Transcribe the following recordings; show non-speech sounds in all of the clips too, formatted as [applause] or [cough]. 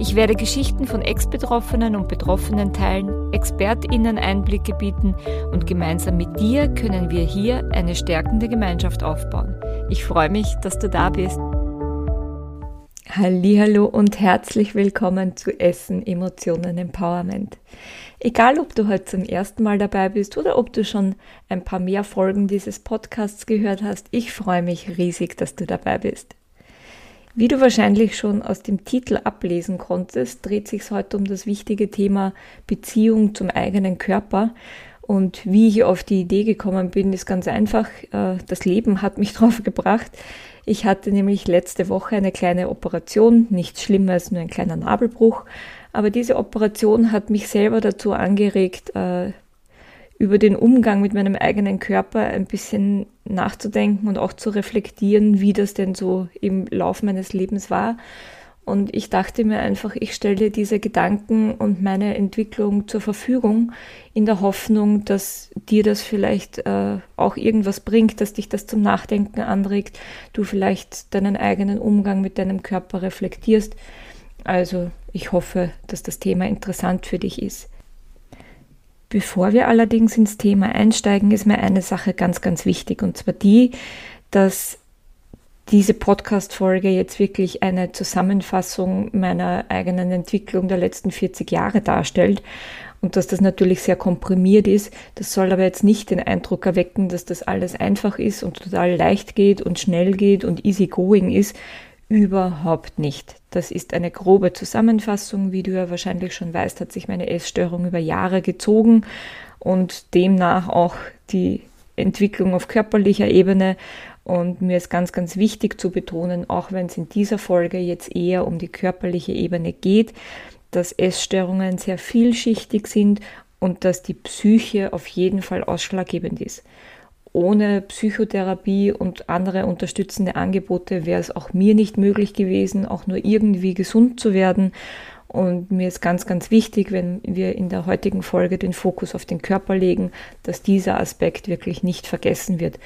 Ich werde Geschichten von Ex-Betroffenen und Betroffenen teilen, ExpertInnen Einblicke bieten und gemeinsam mit dir können wir hier eine stärkende Gemeinschaft aufbauen. Ich freue mich, dass du da bist. Hallo und herzlich willkommen zu Essen, Emotionen, Empowerment. Egal, ob du heute zum ersten Mal dabei bist oder ob du schon ein paar mehr Folgen dieses Podcasts gehört hast, ich freue mich riesig, dass du dabei bist. Wie du wahrscheinlich schon aus dem Titel ablesen konntest, dreht sich heute um das wichtige Thema Beziehung zum eigenen Körper. Und wie ich auf die Idee gekommen bin, ist ganz einfach. Äh, das Leben hat mich [laughs] drauf gebracht. Ich hatte nämlich letzte Woche eine kleine Operation, nichts Schlimmes, nur ein kleiner Nabelbruch. Aber diese Operation hat mich selber dazu angeregt, äh, über den Umgang mit meinem eigenen Körper ein bisschen nachzudenken und auch zu reflektieren, wie das denn so im Lauf meines Lebens war. Und ich dachte mir einfach, ich stelle diese Gedanken und meine Entwicklung zur Verfügung in der Hoffnung, dass dir das vielleicht äh, auch irgendwas bringt, dass dich das zum Nachdenken anregt, du vielleicht deinen eigenen Umgang mit deinem Körper reflektierst. Also ich hoffe, dass das Thema interessant für dich ist. Bevor wir allerdings ins Thema einsteigen, ist mir eine Sache ganz, ganz wichtig. Und zwar die, dass diese Podcast-Folge jetzt wirklich eine Zusammenfassung meiner eigenen Entwicklung der letzten 40 Jahre darstellt und dass das natürlich sehr komprimiert ist. Das soll aber jetzt nicht den Eindruck erwecken, dass das alles einfach ist und total leicht geht und schnell geht und easy going ist. Überhaupt nicht. Das ist eine grobe Zusammenfassung. Wie du ja wahrscheinlich schon weißt, hat sich meine Essstörung über Jahre gezogen und demnach auch die Entwicklung auf körperlicher Ebene. Und mir ist ganz, ganz wichtig zu betonen, auch wenn es in dieser Folge jetzt eher um die körperliche Ebene geht, dass Essstörungen sehr vielschichtig sind und dass die Psyche auf jeden Fall ausschlaggebend ist ohne Psychotherapie und andere unterstützende Angebote wäre es auch mir nicht möglich gewesen, auch nur irgendwie gesund zu werden. Und mir ist ganz, ganz wichtig, wenn wir in der heutigen Folge den Fokus auf den Körper legen, dass dieser Aspekt wirklich nicht vergessen wird.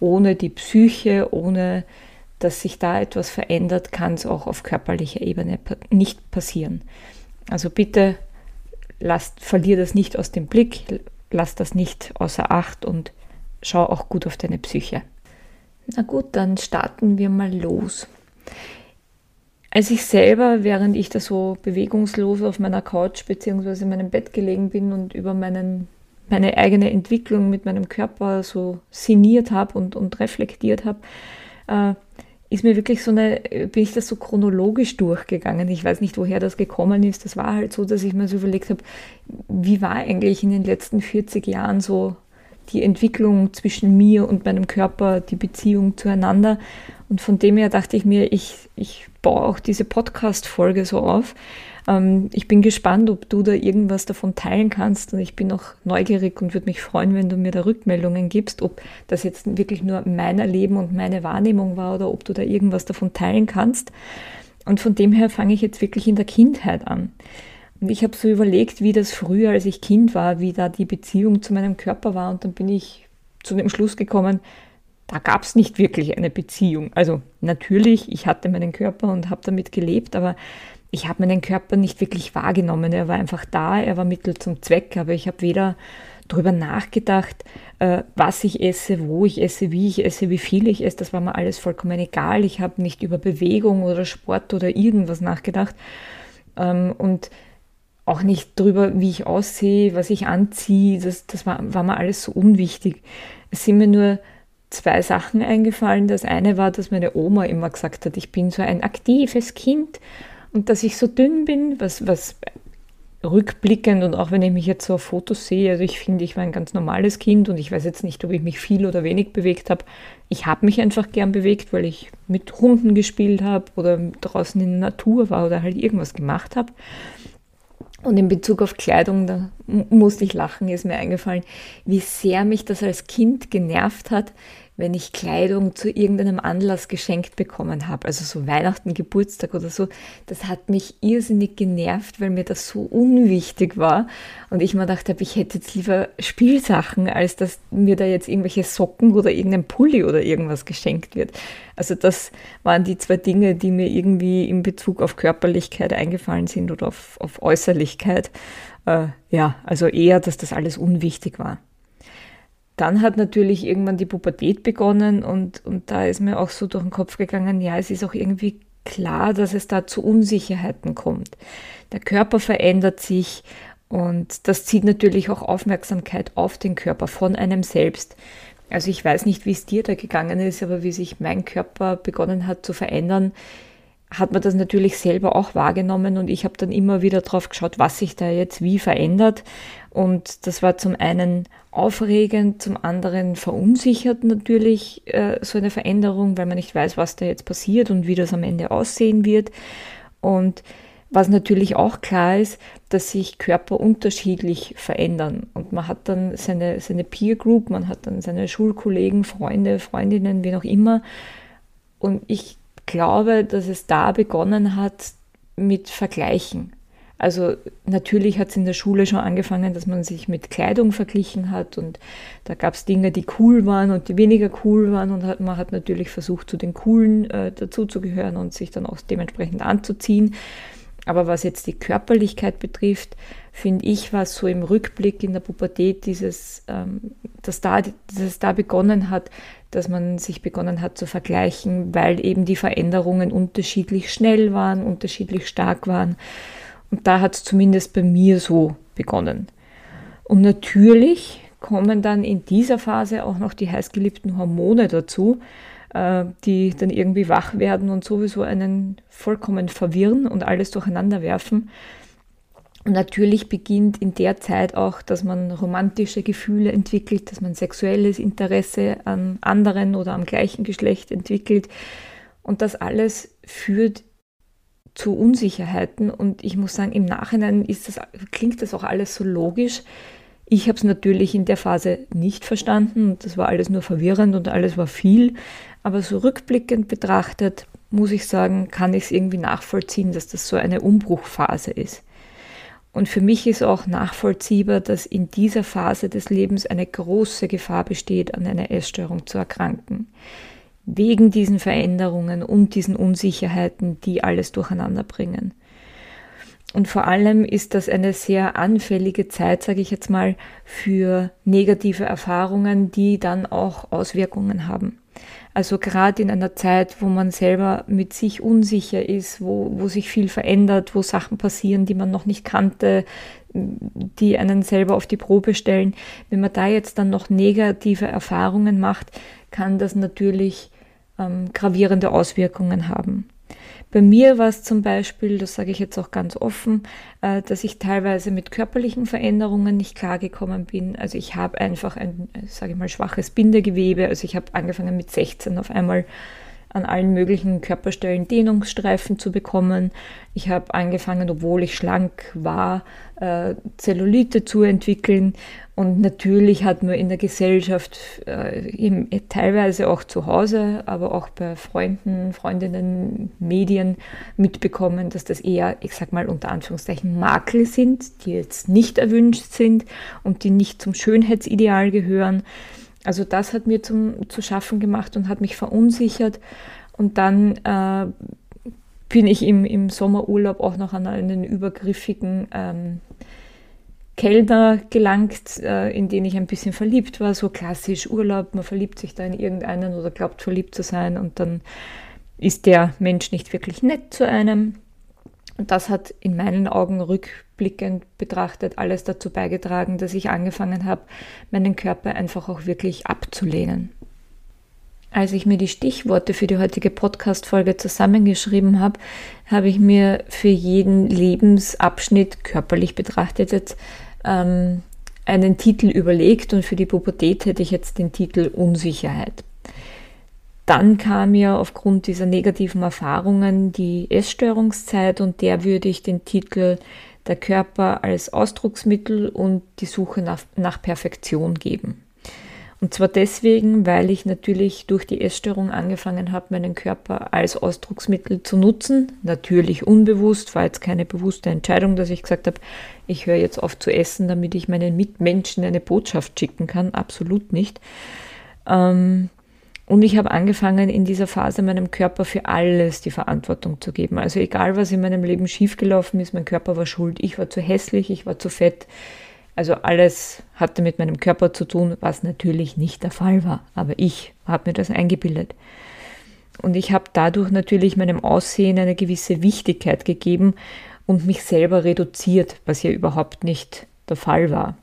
Ohne die Psyche, ohne dass sich da etwas verändert, kann es auch auf körperlicher Ebene nicht passieren. Also bitte lasst, verlier das nicht aus dem Blick, lass das nicht außer Acht und schau auch gut auf deine Psyche. Na gut, dann starten wir mal los. Als ich selber, während ich da so bewegungslos auf meiner Couch bzw. in meinem Bett gelegen bin und über meinen, meine eigene Entwicklung mit meinem Körper so sinniert habe und, und reflektiert habe, äh, ist mir wirklich so eine, bin ich das so chronologisch durchgegangen. Ich weiß nicht, woher das gekommen ist. Das war halt so, dass ich mir so überlegt habe, wie war eigentlich in den letzten 40 Jahren so die Entwicklung zwischen mir und meinem Körper, die Beziehung zueinander. Und von dem her dachte ich mir, ich, ich baue auch diese Podcast-Folge so auf. Ähm, ich bin gespannt, ob du da irgendwas davon teilen kannst. Und ich bin auch neugierig und würde mich freuen, wenn du mir da Rückmeldungen gibst, ob das jetzt wirklich nur mein Erleben und meine Wahrnehmung war oder ob du da irgendwas davon teilen kannst. Und von dem her fange ich jetzt wirklich in der Kindheit an. Und ich habe so überlegt, wie das früher, als ich Kind war, wie da die Beziehung zu meinem Körper war. Und dann bin ich zu dem Schluss gekommen, da gab es nicht wirklich eine Beziehung. Also natürlich, ich hatte meinen Körper und habe damit gelebt, aber ich habe meinen Körper nicht wirklich wahrgenommen. Er war einfach da, er war Mittel zum Zweck, aber ich habe weder darüber nachgedacht, äh, was ich esse, wo ich esse, wie ich esse, wie viel ich esse. Das war mir alles vollkommen egal. Ich habe nicht über Bewegung oder Sport oder irgendwas nachgedacht. Ähm, und auch nicht darüber, wie ich aussehe, was ich anziehe. Das, das war, war mir alles so unwichtig. Es sind mir nur zwei Sachen eingefallen. Das eine war, dass meine Oma immer gesagt hat, ich bin so ein aktives Kind und dass ich so dünn bin, was, was rückblickend und auch wenn ich mich jetzt so auf Fotos sehe, also ich finde, ich war ein ganz normales Kind und ich weiß jetzt nicht, ob ich mich viel oder wenig bewegt habe. Ich habe mich einfach gern bewegt, weil ich mit Hunden gespielt habe oder draußen in der Natur war oder halt irgendwas gemacht habe. Und in Bezug auf Kleidung, da musste ich lachen, ist mir eingefallen, wie sehr mich das als Kind genervt hat, wenn ich Kleidung zu irgendeinem Anlass geschenkt bekommen habe, also so Weihnachten, Geburtstag oder so, das hat mich irrsinnig genervt, weil mir das so unwichtig war und ich mir gedacht habe, ich hätte jetzt lieber Spielsachen, als dass mir da jetzt irgendwelche Socken oder irgendein Pulli oder irgendwas geschenkt wird. Also das waren die zwei Dinge, die mir irgendwie in Bezug auf Körperlichkeit eingefallen sind oder auf, auf Äußerlichkeit. Äh, ja, also eher, dass das alles unwichtig war. Dann hat natürlich irgendwann die Pubertät begonnen und, und da ist mir auch so durch den Kopf gegangen, ja, es ist auch irgendwie klar, dass es da zu Unsicherheiten kommt. Der Körper verändert sich und das zieht natürlich auch Aufmerksamkeit auf den Körper von einem selbst. Also ich weiß nicht, wie es dir da gegangen ist, aber wie sich mein Körper begonnen hat zu verändern, hat man das natürlich selber auch wahrgenommen und ich habe dann immer wieder drauf geschaut, was sich da jetzt wie verändert. Und das war zum einen aufregend, zum anderen verunsichert natürlich äh, so eine Veränderung, weil man nicht weiß, was da jetzt passiert und wie das am Ende aussehen wird. Und was natürlich auch klar ist, dass sich Körper unterschiedlich verändern. Und man hat dann seine, seine Peer Group, man hat dann seine Schulkollegen, Freunde, Freundinnen, wie auch immer. Und ich glaube, dass es da begonnen hat mit Vergleichen. Also natürlich hat es in der Schule schon angefangen, dass man sich mit Kleidung verglichen hat und da gab es Dinge, die cool waren und die weniger cool waren und hat, man hat natürlich versucht, zu den coolen äh, dazuzugehören und sich dann auch dementsprechend anzuziehen. Aber was jetzt die Körperlichkeit betrifft, finde ich, war so im Rückblick in der Pubertät dieses, ähm, dass, da, dass es da begonnen hat, dass man sich begonnen hat zu vergleichen, weil eben die Veränderungen unterschiedlich schnell waren, unterschiedlich stark waren. Und da hat es zumindest bei mir so begonnen. Und natürlich kommen dann in dieser Phase auch noch die heißgeliebten Hormone dazu, äh, die dann irgendwie wach werden und sowieso einen vollkommen verwirren und alles durcheinander werfen. Und natürlich beginnt in der Zeit auch, dass man romantische Gefühle entwickelt, dass man sexuelles Interesse an anderen oder am gleichen Geschlecht entwickelt. Und das alles führt zu Unsicherheiten. Und ich muss sagen, im Nachhinein das, klingt das auch alles so logisch, ich habe es natürlich in der Phase nicht verstanden das war alles nur verwirrend und alles war viel. Aber so rückblickend betrachtet, muss ich sagen, kann ich es irgendwie nachvollziehen, dass das so eine Umbruchphase ist. Und für mich ist auch nachvollziehbar, dass in dieser Phase des Lebens eine große Gefahr besteht, an einer Essstörung zu erkranken. Wegen diesen Veränderungen und diesen Unsicherheiten, die alles durcheinander bringen. Und vor allem ist das eine sehr anfällige Zeit, sage ich jetzt mal, für negative Erfahrungen, die dann auch Auswirkungen haben. Also gerade in einer Zeit, wo man selber mit sich unsicher ist, wo, wo sich viel verändert, wo Sachen passieren, die man noch nicht kannte, die einen selber auf die Probe stellen. Wenn man da jetzt dann noch negative Erfahrungen macht, kann das natürlich ähm, gravierende Auswirkungen haben. Bei mir war es zum Beispiel, das sage ich jetzt auch ganz offen, äh, dass ich teilweise mit körperlichen Veränderungen nicht klargekommen bin. Also ich habe einfach ein, sage ich mal, schwaches Bindegewebe. Also ich habe angefangen mit 16 auf einmal an allen möglichen Körperstellen Dehnungsstreifen zu bekommen. Ich habe angefangen, obwohl ich schlank war, äh, Zellulite zu entwickeln. Und natürlich hat man in der Gesellschaft, äh, eben, teilweise auch zu Hause, aber auch bei Freunden, Freundinnen, Medien mitbekommen, dass das eher, ich sag mal unter Anführungszeichen, Makel sind, die jetzt nicht erwünscht sind und die nicht zum Schönheitsideal gehören. Also das hat mir zum, zu schaffen gemacht und hat mich verunsichert. Und dann äh, bin ich im, im Sommerurlaub auch noch an einen übergriffigen ähm, Kellner gelangt, äh, in den ich ein bisschen verliebt war. So klassisch Urlaub, man verliebt sich da in irgendeinen oder glaubt verliebt zu sein und dann ist der Mensch nicht wirklich nett zu einem. Und das hat in meinen Augen rückblickend betrachtet alles dazu beigetragen, dass ich angefangen habe, meinen Körper einfach auch wirklich abzulehnen. Als ich mir die Stichworte für die heutige Podcast-Folge zusammengeschrieben habe, habe ich mir für jeden Lebensabschnitt körperlich betrachtet jetzt ähm, einen Titel überlegt und für die Pubertät hätte ich jetzt den Titel Unsicherheit. Dann kam ja aufgrund dieser negativen Erfahrungen die Essstörungszeit und der würde ich den Titel der Körper als Ausdrucksmittel und die Suche nach, nach Perfektion geben. Und zwar deswegen, weil ich natürlich durch die Essstörung angefangen habe, meinen Körper als Ausdrucksmittel zu nutzen. Natürlich unbewusst, war jetzt keine bewusste Entscheidung, dass ich gesagt habe, ich höre jetzt auf zu essen, damit ich meinen Mitmenschen eine Botschaft schicken kann. Absolut nicht. Ähm, und ich habe angefangen, in dieser Phase meinem Körper für alles die Verantwortung zu geben. Also egal, was in meinem Leben schiefgelaufen ist, mein Körper war schuld. Ich war zu hässlich, ich war zu fett, also alles hatte mit meinem Körper zu tun, was natürlich nicht der Fall war. Aber ich habe mir das eingebildet. Und ich habe dadurch natürlich meinem Aussehen eine gewisse Wichtigkeit gegeben und mich selber reduziert, was ja überhaupt nicht der Fall war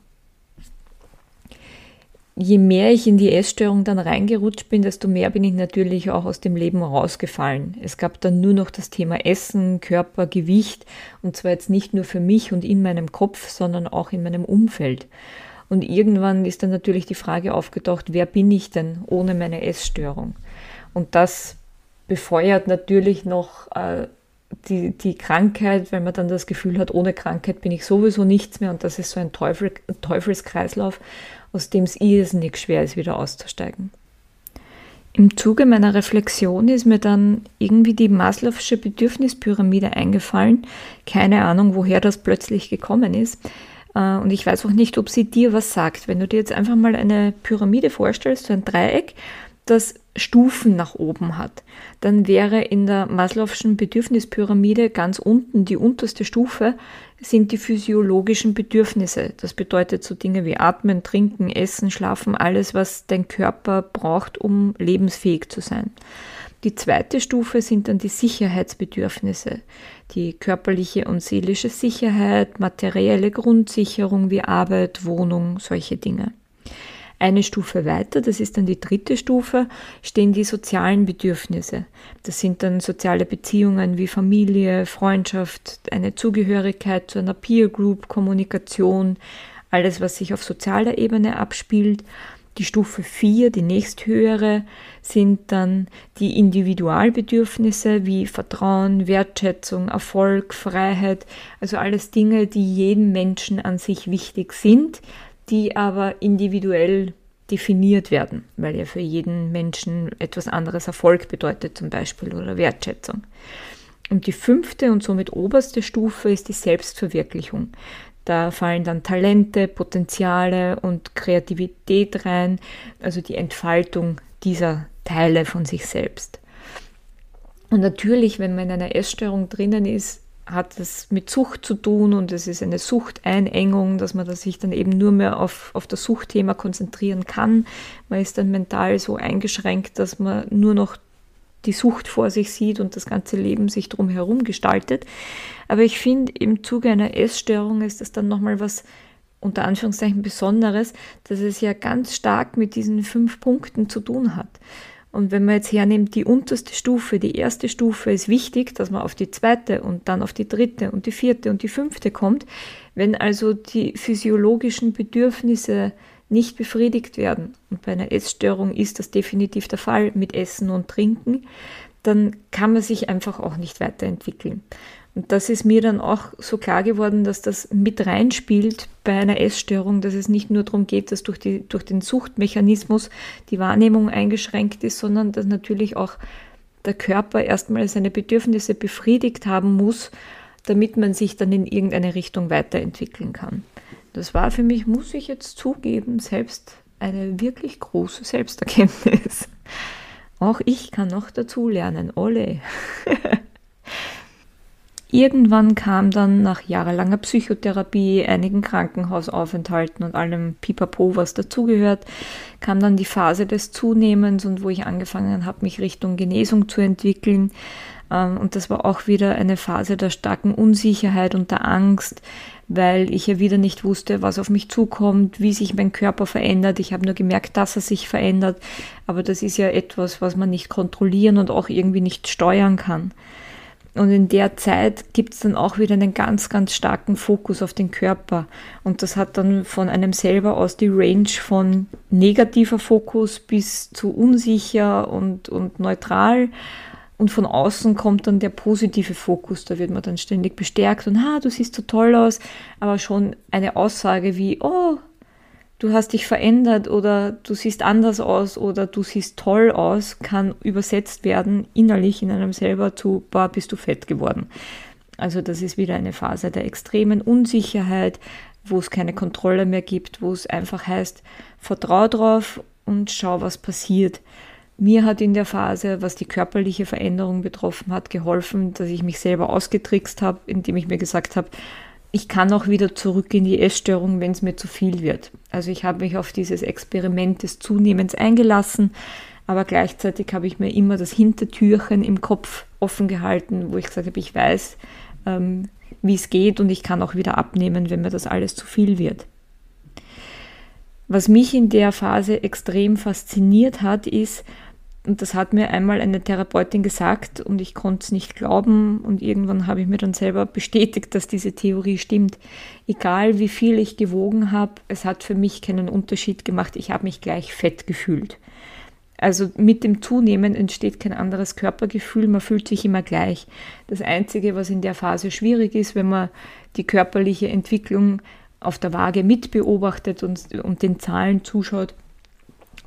je mehr ich in die Essstörung dann reingerutscht bin, desto mehr bin ich natürlich auch aus dem Leben rausgefallen. Es gab dann nur noch das Thema Essen, Körper, Gewicht und zwar jetzt nicht nur für mich und in meinem Kopf, sondern auch in meinem Umfeld. Und irgendwann ist dann natürlich die Frage aufgetaucht, wer bin ich denn ohne meine Essstörung? Und das befeuert natürlich noch äh, die, die Krankheit, weil man dann das Gefühl hat, ohne Krankheit bin ich sowieso nichts mehr und das ist so ein Teufel, Teufelskreislauf aus dem es irrsinnig schwer ist, wieder auszusteigen. Im Zuge meiner Reflexion ist mir dann irgendwie die Maslow'sche Bedürfnispyramide eingefallen. Keine Ahnung, woher das plötzlich gekommen ist. Äh, und ich weiß auch nicht, ob sie dir was sagt. Wenn du dir jetzt einfach mal eine Pyramide vorstellst, so ein Dreieck, das Stufen nach oben hat, dann wäre in der Maslow'schen Bedürfnispyramide ganz unten die unterste Stufe sind die physiologischen Bedürfnisse. Das bedeutet so Dinge wie Atmen, Trinken, Essen, Schlafen, alles, was dein Körper braucht, um lebensfähig zu sein. Die zweite Stufe sind dann die Sicherheitsbedürfnisse, die körperliche und seelische Sicherheit, materielle Grundsicherung wie Arbeit, Wohnung, solche Dinge. Eine Stufe weiter, das ist dann die dritte Stufe, stehen die sozialen Bedürfnisse. Das sind dann soziale Beziehungen wie Familie, Freundschaft, eine Zugehörigkeit zu einer Peer Group, Kommunikation, alles, was sich auf sozialer Ebene abspielt. Die Stufe 4, die nächsthöhere, sind dann die Individualbedürfnisse wie Vertrauen, Wertschätzung, Erfolg, Freiheit, also alles Dinge, die jedem Menschen an sich wichtig sind, die aber individuell definiert werden, weil ja für jeden Menschen etwas anderes Erfolg bedeutet zum Beispiel oder Wertschätzung. Und die fünfte und somit oberste Stufe ist die Selbstverwirklichung. Da fallen dann Talente, Potenziale und Kreativität rein, also die Entfaltung dieser Teile von sich selbst. Und natürlich, wenn man in einer Essstörung drinnen ist, hat es mit Sucht zu tun und es ist eine Suchteinengung, dass man sich dann eben nur mehr auf, auf das Suchtthema konzentrieren kann. Man ist dann mental so eingeschränkt, dass man nur noch die Sucht vor sich sieht und das ganze Leben sich drumherum gestaltet. Aber ich finde, im Zuge einer Essstörung ist das dann nochmal was unter Anführungszeichen Besonderes, dass es ja ganz stark mit diesen fünf Punkten zu tun hat. Und wenn man jetzt hernimmt, die unterste Stufe, die erste Stufe ist wichtig, dass man auf die zweite und dann auf die dritte und die vierte und die fünfte kommt. Wenn also die physiologischen Bedürfnisse nicht befriedigt werden, und bei einer Essstörung ist das definitiv der Fall mit Essen und Trinken, dann kann man sich einfach auch nicht weiterentwickeln. Und das ist mir dann auch so klar geworden, dass das mit reinspielt bei einer Essstörung, dass es nicht nur darum geht, dass durch, die, durch den Suchtmechanismus die Wahrnehmung eingeschränkt ist, sondern dass natürlich auch der Körper erstmal seine Bedürfnisse befriedigt haben muss, damit man sich dann in irgendeine Richtung weiterentwickeln kann. Das war für mich, muss ich jetzt zugeben, selbst eine wirklich große Selbsterkenntnis. Auch ich kann noch dazu lernen. Ole. [laughs] Irgendwann kam dann nach jahrelanger Psychotherapie, einigen Krankenhausaufenthalten und allem Pipapo, was dazugehört, kam dann die Phase des Zunehmens und wo ich angefangen habe, mich Richtung Genesung zu entwickeln. Ähm, und das war auch wieder eine Phase der starken Unsicherheit und der Angst, weil ich ja wieder nicht wusste, was auf mich zukommt, wie sich mein Körper verändert. Ich habe nur gemerkt, dass er sich verändert. Aber das ist ja etwas, was man nicht kontrollieren und auch irgendwie nicht steuern kann. Und in der Zeit gibt es dann auch wieder einen ganz, ganz starken Fokus auf den Körper. Und das hat dann von einem selber aus die Range von negativer Fokus bis zu unsicher und, und neutral. Und von außen kommt dann der positive Fokus, da wird man dann ständig bestärkt und, ha, du siehst so toll aus, aber schon eine Aussage wie, oh, du hast dich verändert oder du siehst anders aus oder du siehst toll aus, kann übersetzt werden innerlich in einem selber zu, boah, bist du fett geworden. Also das ist wieder eine Phase der extremen Unsicherheit, wo es keine Kontrolle mehr gibt, wo es einfach heißt, vertrau drauf und schau, was passiert. Mir hat in der Phase, was die körperliche Veränderung betroffen hat, geholfen, dass ich mich selber ausgetrickst habe, indem ich mir gesagt habe, ich kann auch wieder zurück in die Essstörung, wenn es mir zu viel wird. Also ich habe mich auf dieses Experiment des Zunehmens eingelassen, aber gleichzeitig habe ich mir immer das Hintertürchen im Kopf offen gehalten, wo ich gesagt habe, ich weiß, ähm, wie es geht und ich kann auch wieder abnehmen, wenn mir das alles zu viel wird. Was mich in der Phase extrem fasziniert hat, ist, und das hat mir einmal eine Therapeutin gesagt und ich konnte es nicht glauben und irgendwann habe ich mir dann selber bestätigt, dass diese Theorie stimmt. Egal wie viel ich gewogen habe, es hat für mich keinen Unterschied gemacht. Ich habe mich gleich fett gefühlt. Also mit dem Zunehmen entsteht kein anderes Körpergefühl, man fühlt sich immer gleich. Das Einzige, was in der Phase schwierig ist, wenn man die körperliche Entwicklung auf der Waage mitbeobachtet und, und den Zahlen zuschaut,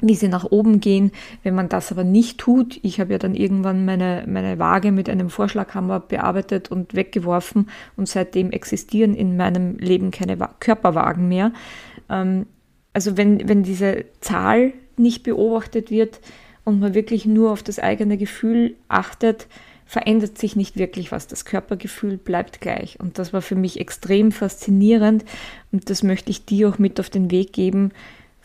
wie sie nach oben gehen. Wenn man das aber nicht tut, ich habe ja dann irgendwann meine, meine Waage mit einem Vorschlaghammer bearbeitet und weggeworfen und seitdem existieren in meinem Leben keine Körperwagen mehr. Ähm, also wenn, wenn diese Zahl nicht beobachtet wird und man wirklich nur auf das eigene Gefühl achtet, verändert sich nicht wirklich was. Das Körpergefühl bleibt gleich. Und das war für mich extrem faszinierend und das möchte ich dir auch mit auf den Weg geben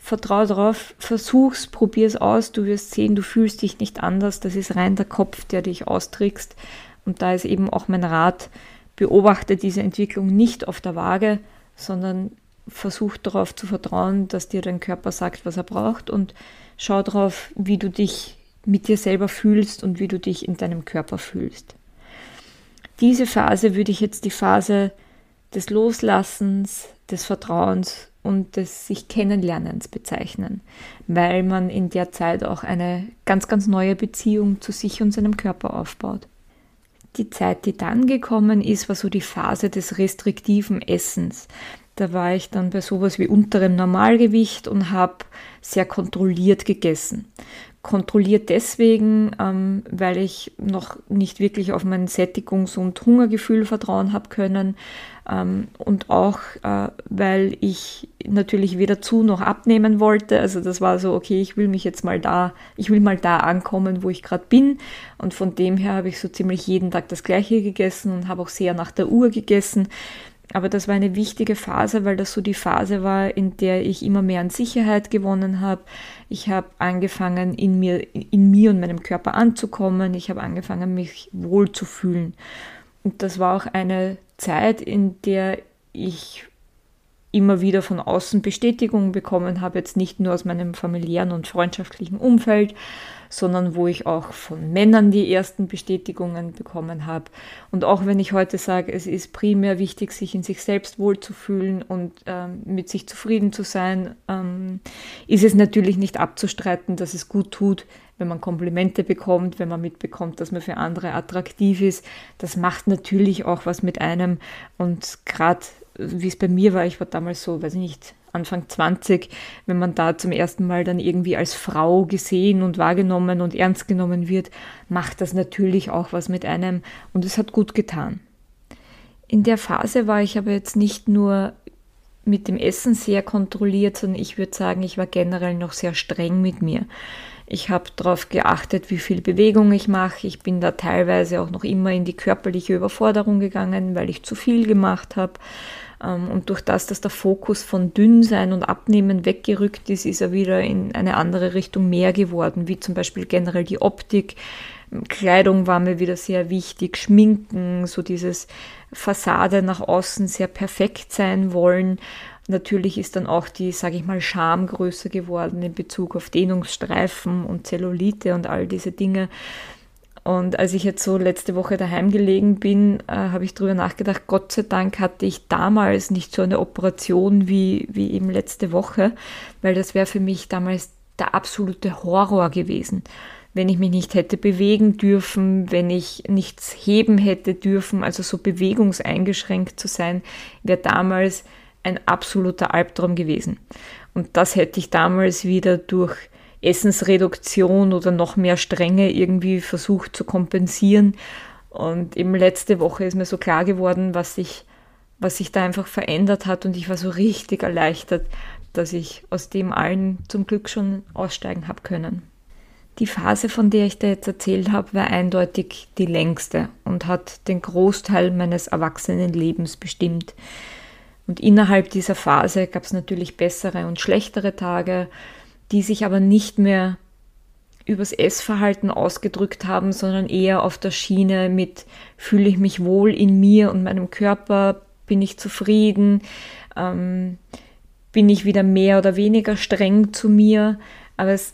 vertrau darauf, versuch's, probier's aus, du wirst sehen, du fühlst dich nicht anders, das ist rein der Kopf, der dich austrickst. Und da ist eben auch mein Rat, beobachte diese Entwicklung nicht auf der Waage, sondern versuch darauf zu vertrauen, dass dir dein Körper sagt, was er braucht und schau darauf, wie du dich mit dir selber fühlst und wie du dich in deinem Körper fühlst. Diese Phase würde ich jetzt die Phase des Loslassens, des Vertrauens und des sich Kennenlernens bezeichnen, weil man in der Zeit auch eine ganz, ganz neue Beziehung zu sich und seinem Körper aufbaut. Die Zeit, die dann gekommen ist, war so die Phase des restriktiven Essens. Da war ich dann bei sowas wie unterem Normalgewicht und habe sehr kontrolliert gegessen kontrolliert deswegen, ähm, weil ich noch nicht wirklich auf mein Sättigungs- und Hungergefühl vertrauen habe können und auch, äh, weil ich natürlich weder zu noch abnehmen wollte. Also das war so, okay, ich will mich jetzt mal da, ich will mal da ankommen, wo ich gerade bin und von dem her habe ich so ziemlich jeden Tag das gleiche gegessen und habe auch sehr nach der Uhr gegessen. Aber das war eine wichtige Phase, weil das so die Phase war, in der ich immer mehr an Sicherheit gewonnen habe. Ich habe angefangen, in mir, in mir und meinem Körper anzukommen. Ich habe angefangen, mich wohl zu fühlen. Und das war auch eine Zeit, in der ich immer wieder von außen Bestätigung bekommen habe, jetzt nicht nur aus meinem familiären und freundschaftlichen Umfeld, sondern wo ich auch von Männern die ersten Bestätigungen bekommen habe. Und auch wenn ich heute sage, es ist primär wichtig, sich in sich selbst wohlzufühlen und ähm, mit sich zufrieden zu sein, ähm, ist es natürlich nicht abzustreiten, dass es gut tut, wenn man Komplimente bekommt, wenn man mitbekommt, dass man für andere attraktiv ist. Das macht natürlich auch was mit einem. Und gerade wie es bei mir war, ich war damals so, weiß ich nicht, Anfang 20, wenn man da zum ersten Mal dann irgendwie als Frau gesehen und wahrgenommen und ernst genommen wird, macht das natürlich auch was mit einem und es hat gut getan. In der Phase war ich aber jetzt nicht nur mit dem Essen sehr kontrolliert, sondern ich würde sagen, ich war generell noch sehr streng mit mir. Ich habe darauf geachtet, wie viel Bewegung ich mache. Ich bin da teilweise auch noch immer in die körperliche Überforderung gegangen, weil ich zu viel gemacht habe. Ähm, und durch das, dass der Fokus von Dünnsein und Abnehmen weggerückt ist, ist er wieder in eine andere Richtung mehr geworden, wie zum Beispiel generell die Optik. Kleidung war mir wieder sehr wichtig, Schminken, so dieses Fassade nach außen sehr perfekt sein wollen. Natürlich ist dann auch die, sage ich mal, Scham größer geworden in Bezug auf Dehnungsstreifen und Zellulite und all diese Dinge. Und als ich jetzt so letzte Woche daheim gelegen bin, äh, habe ich darüber nachgedacht, Gott sei Dank hatte ich damals nicht so eine Operation wie, wie eben letzte Woche, weil das wäre für mich damals der absolute Horror gewesen. wenn ich mich nicht hätte bewegen dürfen, wenn ich nichts heben hätte dürfen, also so bewegungseingeschränkt zu sein, wäre damals ein absoluter Albtraum gewesen. Und das hätte ich damals wieder durch Essensreduktion oder noch mehr Strenge irgendwie versucht zu kompensieren. Und eben letzte Woche ist mir so klar geworden, was sich, was sich da einfach verändert hat. Und ich war so richtig erleichtert, dass ich aus dem allen zum Glück schon aussteigen habe können. Die Phase, von der ich dir jetzt erzählt habe, war eindeutig die längste und hat den Großteil meines Erwachsenenlebens bestimmt. Und innerhalb dieser Phase gab es natürlich bessere und schlechtere Tage, die sich aber nicht mehr übers Essverhalten ausgedrückt haben, sondern eher auf der Schiene mit fühle ich mich wohl in mir und meinem Körper, bin ich zufrieden, ähm, bin ich wieder mehr oder weniger streng zu mir. Aber es,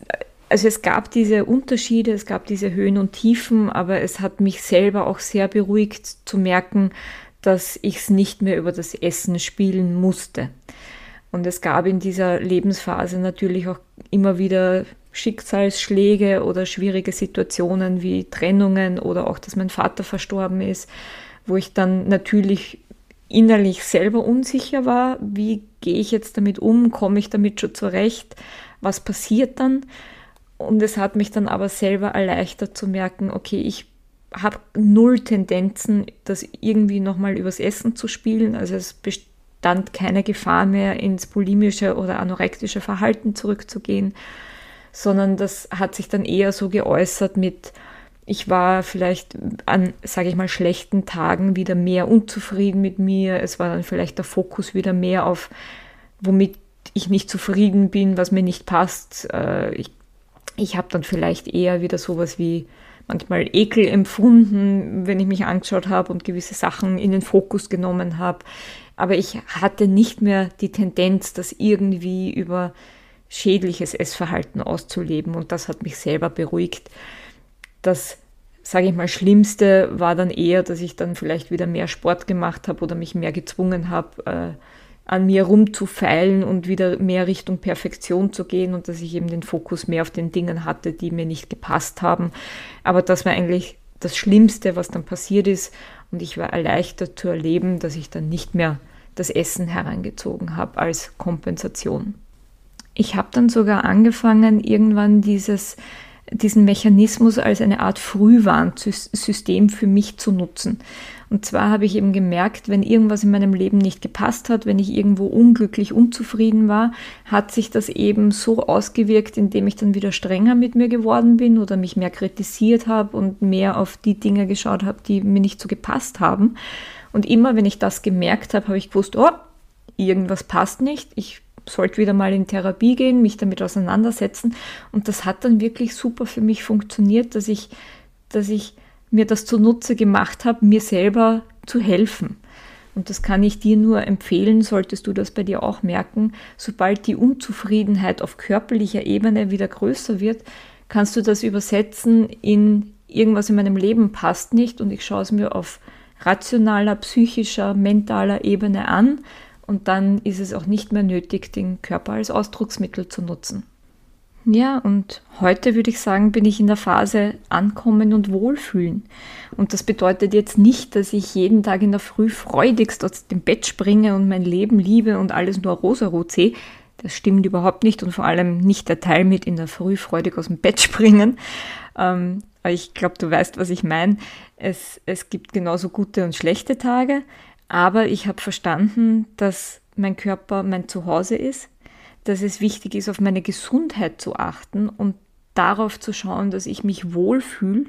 also es gab diese Unterschiede, es gab diese Höhen und Tiefen, aber es hat mich selber auch sehr beruhigt zu merken, dass ich es nicht mehr über das Essen spielen musste. Und es gab in dieser Lebensphase natürlich auch immer wieder Schicksalsschläge oder schwierige Situationen wie Trennungen oder auch, dass mein Vater verstorben ist, wo ich dann natürlich innerlich selber unsicher war, wie gehe ich jetzt damit um, komme ich damit schon zurecht, was passiert dann. Und es hat mich dann aber selber erleichtert zu merken, okay, ich habe null Tendenzen, das irgendwie nochmal übers Essen zu spielen. Also es bestand keine Gefahr mehr, ins bulimische oder anorektische Verhalten zurückzugehen, sondern das hat sich dann eher so geäußert mit, ich war vielleicht an, sage ich mal, schlechten Tagen wieder mehr unzufrieden mit mir. Es war dann vielleicht der Fokus wieder mehr auf, womit ich nicht zufrieden bin, was mir nicht passt. Äh, ich, ich habe dann vielleicht eher wieder sowas wie manchmal Ekel empfunden, wenn ich mich angeschaut habe und gewisse Sachen in den Fokus genommen habe. Aber ich hatte nicht mehr die Tendenz, das irgendwie über schädliches Essverhalten auszuleben und das hat mich selber beruhigt das, sage ich mal, Schlimmste war dann eher, dass ich dann vielleicht wieder mehr Sport gemacht habe oder mich mehr gezwungen habe, äh, an mir rumzufeilen und wieder mehr Richtung Perfektion zu gehen und dass ich eben den Fokus mehr auf den Dingen hatte, die mir nicht gepasst haben. Aber das war eigentlich das Schlimmste, was dann passiert ist und ich war erleichtert zu erleben, dass ich dann nicht mehr das Essen herangezogen habe als Kompensation. Ich habe dann sogar angefangen, irgendwann dieses diesen Mechanismus als eine Art Frühwarnsystem für mich zu nutzen. Und zwar habe ich eben gemerkt, wenn irgendwas in meinem Leben nicht gepasst hat, wenn ich irgendwo unglücklich, unzufrieden war, hat sich das eben so ausgewirkt, indem ich dann wieder strenger mit mir geworden bin oder mich mehr kritisiert habe und mehr auf die Dinge geschaut habe, die mir nicht so gepasst haben. Und immer wenn ich das gemerkt habe, habe ich gewusst, oh, irgendwas passt nicht, ich sollte wieder mal in Therapie gehen, mich damit auseinandersetzen. Und das hat dann wirklich super für mich funktioniert, dass ich, dass ich mir das zunutze gemacht habe, mir selber zu helfen. Und das kann ich dir nur empfehlen, solltest du das bei dir auch merken. Sobald die Unzufriedenheit auf körperlicher Ebene wieder größer wird, kannst du das übersetzen in irgendwas in meinem Leben passt nicht und ich schaue es mir auf rationaler, psychischer, mentaler Ebene an und dann ist es auch nicht mehr nötig, den Körper als Ausdrucksmittel zu nutzen. Ja, und heute würde ich sagen, bin ich in der Phase Ankommen und Wohlfühlen. Und das bedeutet jetzt nicht, dass ich jeden Tag in der Früh freudigst aus dem Bett springe und mein Leben liebe und alles nur rosarot sehe. Das stimmt überhaupt nicht und vor allem nicht der Teil mit in der Früh freudig aus dem Bett [laughs] springen. Ähm, ich glaube, du weißt, was ich meine. Es, es gibt genauso gute und schlechte Tage. Aber ich habe verstanden, dass mein Körper mein Zuhause ist, dass es wichtig ist, auf meine Gesundheit zu achten und darauf zu schauen, dass ich mich wohlfühle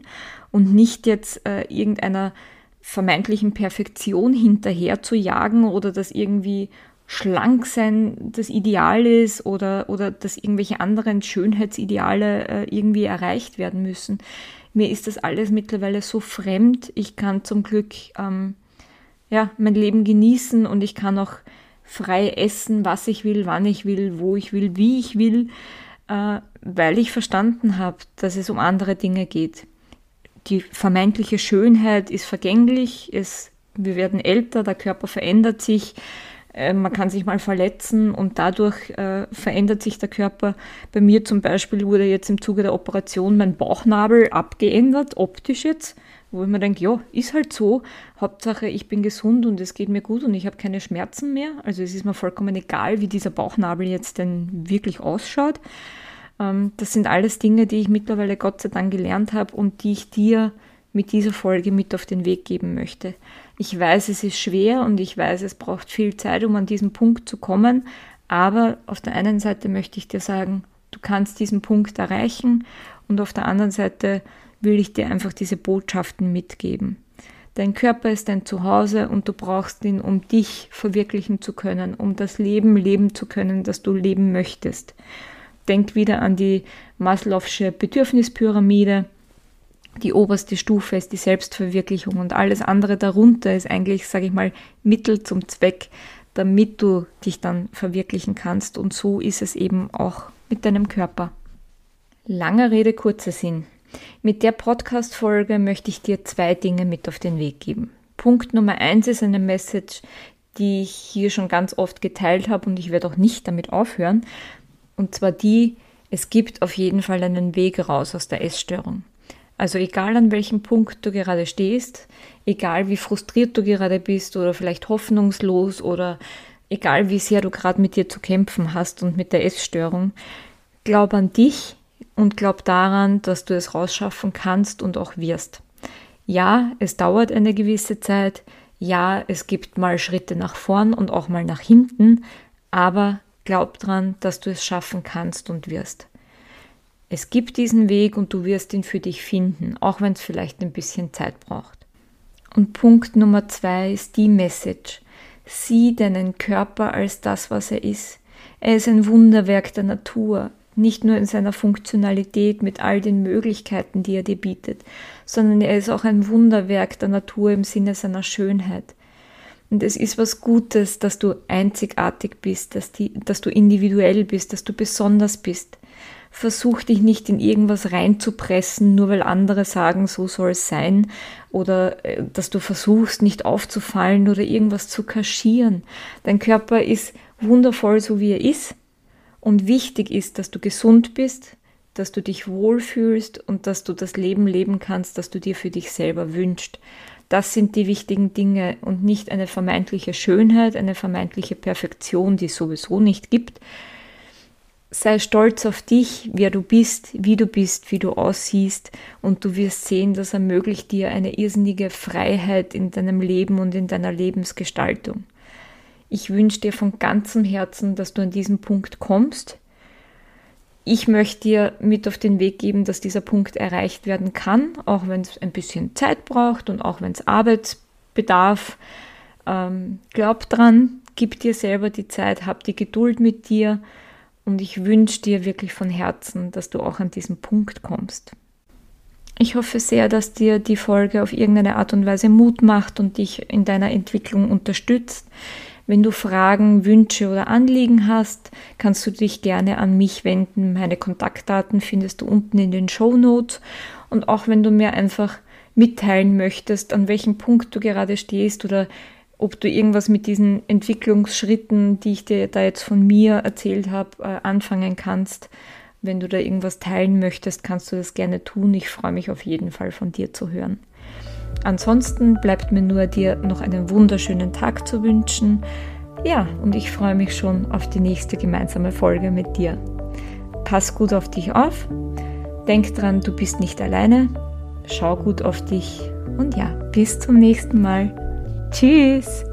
und nicht jetzt äh, irgendeiner vermeintlichen Perfektion hinterher zu jagen oder dass irgendwie schlank sein das Ideal ist oder, oder dass irgendwelche anderen Schönheitsideale äh, irgendwie erreicht werden müssen. Mir ist das alles mittlerweile so fremd. Ich kann zum Glück ähm, ja, mein Leben genießen und ich kann auch frei essen, was ich will, wann ich will, wo ich will, wie ich will, äh, weil ich verstanden habe, dass es um andere Dinge geht. Die vermeintliche Schönheit ist vergänglich, es, wir werden älter, der Körper verändert sich, äh, man kann sich mal verletzen und dadurch äh, verändert sich der Körper. Bei mir zum Beispiel wurde jetzt im Zuge der Operation mein Bauchnabel abgeändert, optisch jetzt, wo ich mir denke, ja, ist halt so. Hauptsache, ich bin gesund und es geht mir gut und ich habe keine Schmerzen mehr. Also es ist mir vollkommen egal, wie dieser Bauchnabel jetzt denn wirklich ausschaut. Ähm, das sind alles Dinge, die ich mittlerweile Gott sei Dank gelernt habe und die ich dir mit dieser Folge mit auf den Weg geben möchte. Ich weiß, es ist schwer und ich weiß, es braucht viel Zeit, um an diesen Punkt zu kommen, aber auf der einen Seite möchte ich dir sagen, du kannst diesen Punkt erreichen und auf der anderen Seite will ich dir einfach diese Botschaften mitgeben. Dein Körper ist dein Zuhause und du brauchst ihn, um dich verwirklichen zu können, um das Leben leben zu können, das du leben möchtest. Denk wieder an die Maslow'sche Bedürfnispyramide. Die oberste Stufe ist die Selbstverwirklichung und alles andere darunter ist eigentlich, sage ich mal, Mittel zum Zweck, damit du dich dann verwirklichen kannst. Und so ist es eben auch mit deinem Körper. Langer Rede, kurzer Sinn. Mit der Podcast-Folge möchte ich dir zwei Dinge mit auf den Weg geben. Punkt Nummer eins ist eine Message, die ich hier schon ganz oft geteilt habe und ich werde auch nicht damit aufhören. Und zwar die, es gibt auf jeden Fall einen Weg raus aus der Essstörung. Also egal an welchem Punkt du gerade stehst, egal wie frustriert du gerade bist oder vielleicht hoffnungslos oder egal wie sehr du gerade mit dir zu kämpfen hast und mit der Essstörung, glaub an dich und glaub daran, dass du es rausschaffen kannst und auch wirst. Ja, es dauert eine gewisse Zeit, ja, es gibt mal Schritte nach vorn und auch mal nach hinten, aber Glaub dran, dass du es schaffen kannst und wirst. Es gibt diesen Weg und du wirst ihn für dich finden, auch wenn es vielleicht ein bisschen Zeit braucht. Und Punkt Nummer zwei ist die Message. Sieh deinen Körper als das, was er ist. Er ist ein Wunderwerk der Natur, nicht nur in seiner Funktionalität mit all den Möglichkeiten, die er dir bietet, sondern er ist auch ein Wunderwerk der Natur im Sinne seiner Schönheit. Und es ist was Gutes, dass du einzigartig bist, dass, die, dass du individuell bist, dass du besonders bist. Versuch dich nicht in irgendwas reinzupressen, nur weil andere sagen, so soll es sein, oder äh, dass du versuchst, nicht aufzufallen oder irgendwas zu kaschieren. Dein Körper ist wundervoll, so wie er ist. Und wichtig ist, dass du gesund bist, dass du dich wohlfühlst und dass du das Leben leben kannst, das du dir für dich selber wünschst. Das sind die wichtigen Dinge und nicht eine vermeintliche Schönheit, eine vermeintliche Perfektion, die es sowieso nicht gibt. Sei stolz auf dich, wer du bist, wie du bist, wie du aussiehst und du wirst sehen, das ermöglicht dir eine irrsinnige Freiheit in deinem Leben und in deiner Lebensgestaltung. Ich wünsche dir von ganzem Herzen, dass du an diesen Punkt kommst, ich möchte dir mit auf den Weg geben, dass dieser Punkt erreicht werden kann, auch wenn es ein bisschen Zeit braucht und auch wenn es Arbeitsbedarf. Ähm, glaub dran, gib dir selber die Zeit, hab die Geduld mit dir und ich wünsche dir wirklich von Herzen, dass du auch an diesen Punkt kommst. Ich hoffe sehr, dass dir die Folge auf irgendeine Art und Weise Mut macht und dich in deiner Entwicklung unterstützt. Wenn du Fragen, Wünsche oder Anliegen hast, kannst du dich gerne an mich wenden. Meine Kontaktdaten findest du unten in den Show Notes. Und auch wenn du mir einfach mitteilen möchtest, an welchem Punkt du gerade stehst oder ob du irgendwas mit diesen Entwicklungsschritten, die ich dir da jetzt von mir erzählt habe, äh, anfangen kannst. Wenn du da irgendwas teilen möchtest, kannst du das gerne tun. Ich freue mich auf jeden Fall von dir zu hören. Ansonsten bleibt mir nur dir noch einen wunderschönen Tag zu wünschen. Ja, und ich freue mich schon auf die nächste gemeinsame Folge mit dir. Pass gut auf dich auf. Denk dran, du bist nicht alleine. Schau gut auf dich. Und ja, bis zum nächsten Mal. Tschüss.